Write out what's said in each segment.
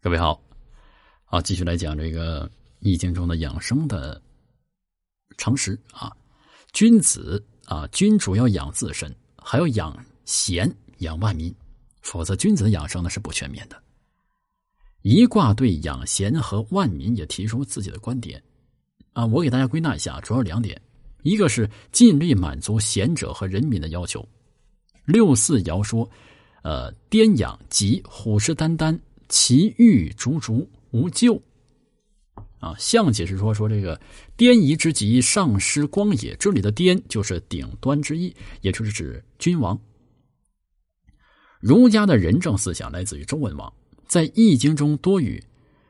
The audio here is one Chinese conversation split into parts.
各位好，好，继续来讲这个《易经》中的养生的常识啊。君子啊，君主要养自身，还要养贤、养万民，否则君子的养生呢是不全面的。一卦对养贤和万民也提出自己的观点啊。我给大家归纳一下，主要两点：一个是尽力满足贤者和人民的要求。六四爻说：“呃，颠养吉，虎视眈眈。”其欲逐逐无咎，啊，象解释说说这个颠夷之极，上失光也。这里的颠就是顶端之意，也就是指君王。儒家的仁政思想来自于周文王，在《易经》中多与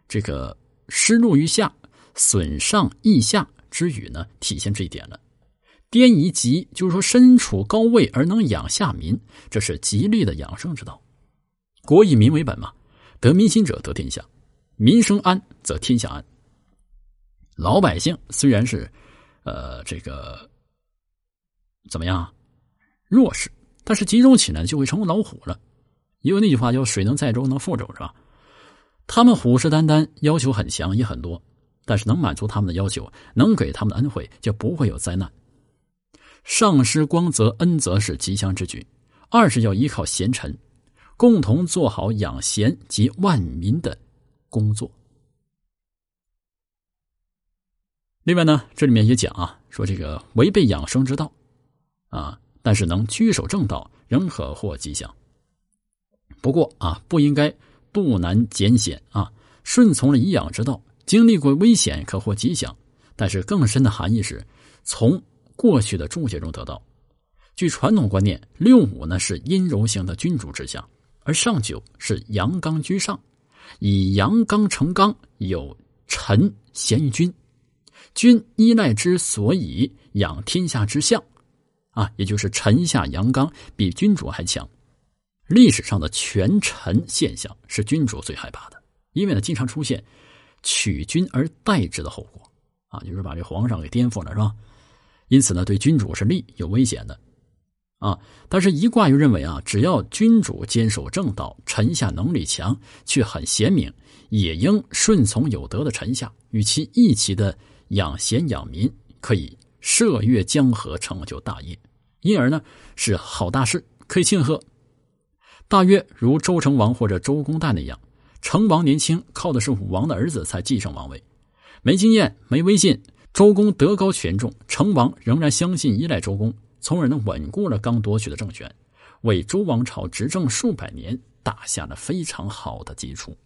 这个失禄于下，损上益下之语呢，体现这一点了。颠夷极，就是说身处高位而能养下民，这是吉利的养生之道。国以民为本嘛。得民心者得天下，民生安则天下安。老百姓虽然是，呃，这个怎么样弱势，但是集中起来就会成为老虎了。因为那句话叫“水能载舟，能覆舟”，是吧？他们虎视眈眈，要求很强，也很多，但是能满足他们的要求，能给他们的恩惠，就不会有灾难。上失光泽恩，泽是吉祥之举。二是要依靠贤臣。共同做好养贤及万民的工作。另外呢，这里面也讲啊，说这个违背养生之道啊，但是能居守正道，仍可获吉祥。不过啊，不应该渡难减险啊，顺从了以养之道，经历过危险可获吉祥。但是更深的含义是从过去的注解中得到。据传统观念，六五呢是阴柔型的君主之相。而上九是阳刚居上，以阳刚成刚，有臣贤于君，君依赖之所以养天下之象，啊，也就是臣下阳刚比君主还强。历史上的权臣现象是君主最害怕的，因为呢经常出现取君而代之的后果，啊，就是把这皇上给颠覆了，是吧？因此呢，对君主是利有危险的。啊，但是，一卦又认为啊，只要君主坚守正道，臣下能力强却很贤明，也应顺从有德的臣下，与其一起的养贤养民，可以涉越江河，成就大业，因而呢是好大事，可以庆贺。大约如周成王或者周公旦那样，成王年轻，靠的是武王的儿子才继承王位，没经验，没威信。周公德高权重，成王仍然相信依赖周公。从而呢，稳固了刚夺取的政权，为周王朝执政数百年打下了非常好的基础。